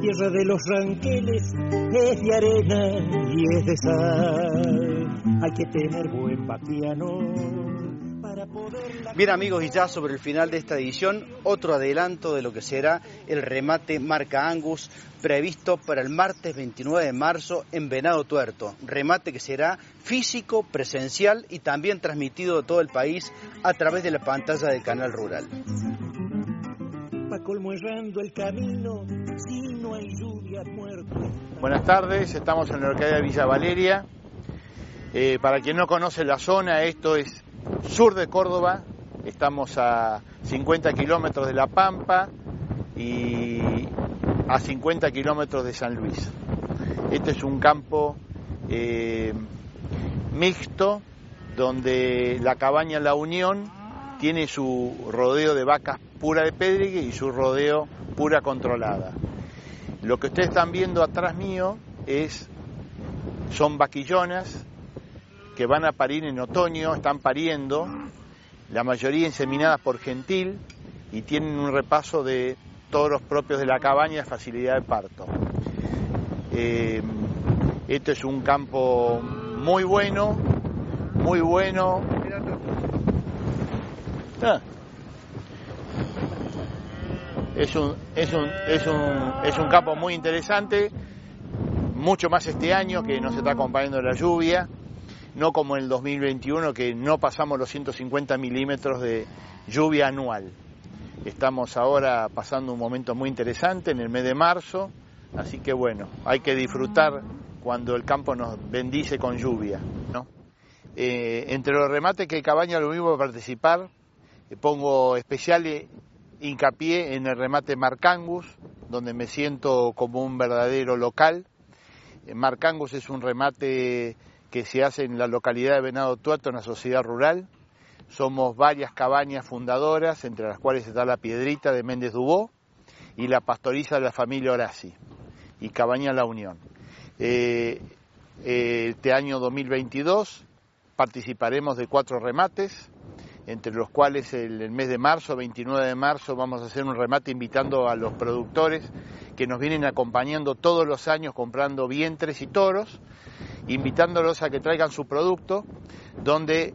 tierra de los ranqueles es de arena y es de sal. Hay que tener buen vaquiano Bien amigos, y ya sobre el final de esta edición, otro adelanto de lo que será el remate Marca Angus previsto para el martes 29 de marzo en Venado Tuerto. Remate que será físico, presencial y también transmitido de todo el país a través de la pantalla del canal rural. Buenas tardes, estamos en la localidad de Villa Valeria. Eh, para quien no conoce la zona, esto es sur de Córdoba, estamos a 50 kilómetros de La Pampa y a 50 kilómetros de San Luis. Este es un campo eh, mixto donde la cabaña La Unión tiene su rodeo de vacas pura de pedregue y su rodeo pura controlada. Lo que ustedes están viendo atrás mío es, son vaquillonas que van a parir en otoño, están pariendo, la mayoría inseminadas por Gentil y tienen un repaso de todos los propios de la cabaña, facilidad de parto. Eh, esto es un campo muy bueno, muy bueno. Ah. Es, un, es, un, es, un, es un campo muy interesante, mucho más este año que nos está acompañando la lluvia no como en el 2021 que no pasamos los 150 milímetros de lluvia anual. Estamos ahora pasando un momento muy interesante en el mes de marzo, así que bueno, hay que disfrutar cuando el campo nos bendice con lluvia. Eh, entre los remates que Cabaña lo mismo a participar, eh, pongo especial hincapié en el remate Marcangus, donde me siento como un verdadero local. Eh, Marcangus es un remate que se hace en la localidad de Venado Tuerto, una sociedad rural. Somos varias cabañas fundadoras, entre las cuales está la Piedrita de Méndez Dubó y la pastoriza de la familia Horaci y Cabaña La Unión. Eh, eh, este año 2022 participaremos de cuatro remates, entre los cuales el, el, mes de marzo, 29 de marzo, vamos a hacer un remate invitando a los productores que nos vienen acompañando todos los años comprando vientres y toros invitándolos a que traigan su producto, donde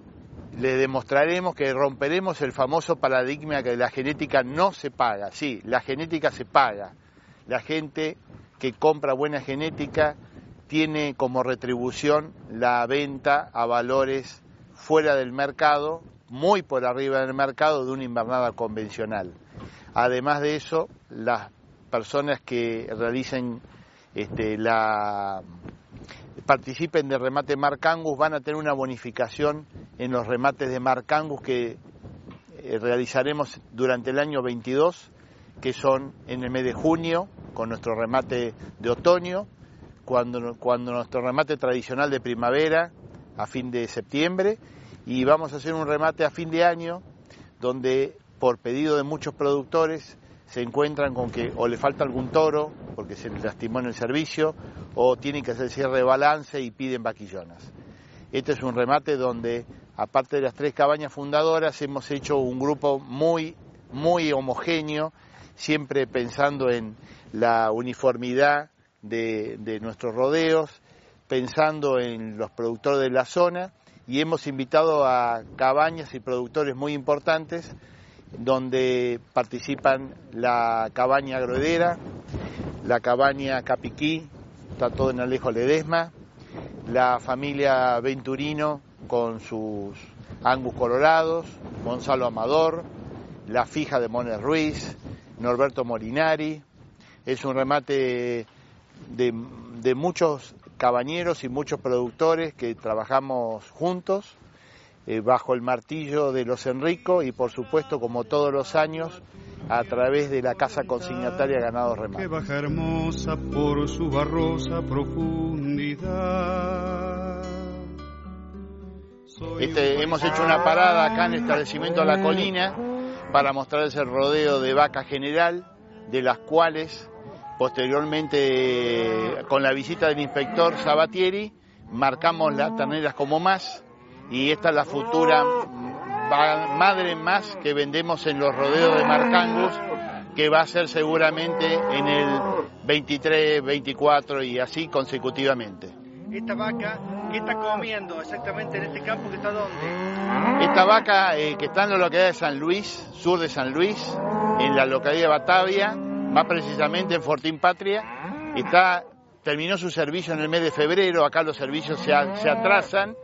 le demostraremos que romperemos el famoso paradigma que la genética no se paga. Sí, la genética se paga. La gente que compra buena genética tiene como retribución la venta a valores fuera del mercado, muy por arriba del mercado de una invernada convencional. Además de eso, las personas que realicen este, la participen de remate Marcangus van a tener una bonificación en los remates de Marcangus que eh, realizaremos durante el año 22, que son en el mes de junio, con nuestro remate de otoño, cuando, cuando nuestro remate tradicional de primavera, a fin de septiembre, y vamos a hacer un remate a fin de año, donde por pedido de muchos productores se encuentran con que o le falta algún toro, porque se les lastimó en el servicio, o tienen que hacer cierre de balance y piden vaquillonas. Este es un remate donde, aparte de las tres cabañas fundadoras, hemos hecho un grupo muy, muy homogéneo, siempre pensando en la uniformidad de, de nuestros rodeos, pensando en los productores de la zona y hemos invitado a cabañas y productores muy importantes donde participan la cabaña Agrodera, la cabaña Capiquí, está todo en Alejo Ledesma, la familia Venturino con sus Angus Colorados, Gonzalo Amador, la fija de Mones Ruiz, Norberto Morinari. Es un remate de, de muchos cabañeros y muchos productores que trabajamos juntos eh, bajo el martillo de los Enrico y por supuesto como todos los años a través de la casa consignataria Ganado Remate. Que baja hermosa por su barrosa profundidad. Este, hemos hecho una parada acá en el establecimiento de la colina para mostrarles el rodeo de vaca general, de las cuales posteriormente con la visita del inspector Sabatieri marcamos las terneras como más y esta es la futura madre más que vendemos en los rodeos de Marcangus, que va a ser seguramente en el 23, 24 y así consecutivamente. ¿Esta vaca qué está comiendo exactamente en este campo que está dónde? Esta vaca eh, que está en la localidad de San Luis, sur de San Luis, en la localidad de Batavia, más precisamente en Fortín Patria, está, terminó su servicio en el mes de febrero, acá los servicios se, se atrasan,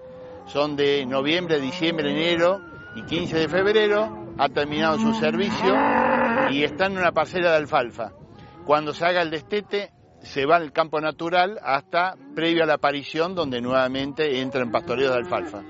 son de noviembre, diciembre, enero y 15 de febrero, ha terminado su servicio y está en una parcela de alfalfa. Cuando se haga el destete, se va al campo natural hasta previo a la aparición, donde nuevamente entra en pastoreo de alfalfa.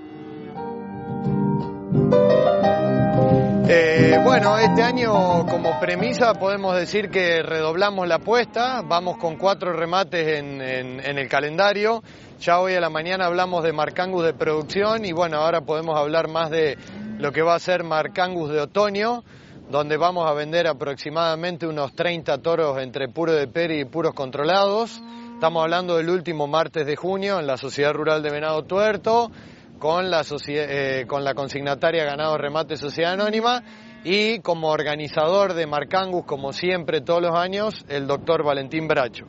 Eh, bueno, este año como premisa podemos decir que redoblamos la apuesta, vamos con cuatro remates en, en, el calendario, ya hoy a la mañana hablamos de Marcangus de producción y bueno, ahora podemos hablar más de lo que va a ser Marcangus de otoño, donde vamos a vender aproximadamente unos 30 toros entre puro de peri y puros controlados. Estamos hablando del último martes de junio en la Sociedad Rural de Venado Tuerto, con la, eh, con la consignataria Ganado Remate Sociedad Anónima y como organizador de Marcangus, como siempre todos los años, el doctor Valentín Bracho.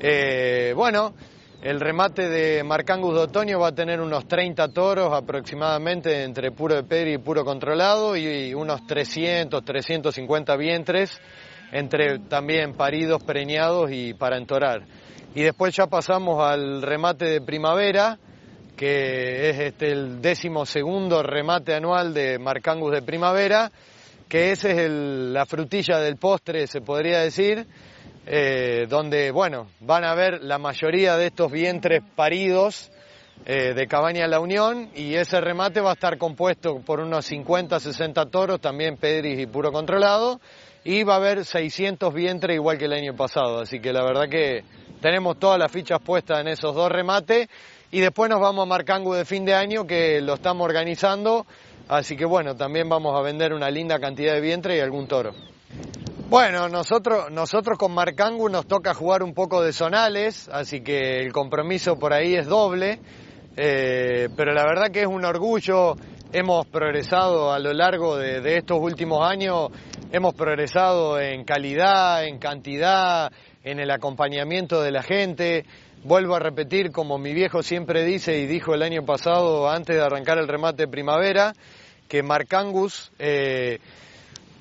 Eh, bueno, el remate de Marcangus de otoño va a tener unos 30 toros aproximadamente entre puro de peri y puro controlado y unos 300, 350 vientres entre también paridos, preñados y para entorar. Y después ya pasamos al remate de primavera, que es este el décimo segundo remate anual de Marcangus de primavera, que ese es la frutilla del postre, se podría decir, eh, donde, bueno, van a ver la mayoría de estos vientres paridos eh, de Cabaña La Unión y ese remate va a estar compuesto por unos 50, 60 toros, también pedris y puro controlado, y va a haber 600 vientres igual que el año pasado, así que la verdad que tenemos todas las fichas puestas en esos dos remates y después nos vamos a Marcangu de fin de año que lo estamos organizando, así que bueno, también vamos a vender una linda cantidad de vientre y algún toro. Bueno, nosotros, nosotros con Marcangu nos toca jugar un poco de zonales, así que el compromiso por ahí es doble, eh, pero la verdad que es un orgullo, hemos progresado a lo largo de, estos últimos años, hemos progresado en calidad, en cantidad, en el acompañamiento de la gente. Vuelvo a repetir, como mi viejo siempre dice y dijo el año pasado, antes de arrancar el remate de primavera, que Marcangus... Eh,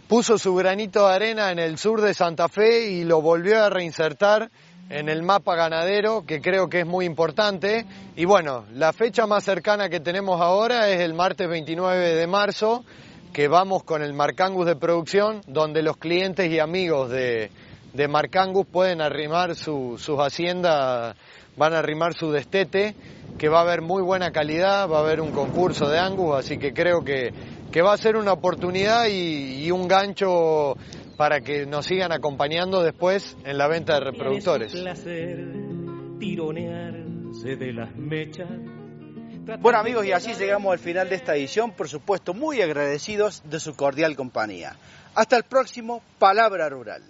puso su granito de arena en el sur de Santa Fe y lo volvió a reinsertar en el mapa ganadero, que creo que es muy importante. Y bueno, la fecha más cercana que tenemos ahora es el martes 29 de marzo, que vamos con el Marcangus de producción, donde los clientes y amigos de, de Marcangus pueden arrimar sus haciendas, van a arrimar su destete, que va a haber muy buena calidad, va a haber un concurso de Angus, así que creo que que va a ser una oportunidad y, un gancho para que nos sigan acompañando después en la venta de reproductores. Bueno amigos, y así llegamos al final de esta edición, por supuesto muy agradecidos de su cordial compañía. Hasta el próximo Palabra Rural.